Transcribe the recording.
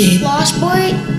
Lost Boy.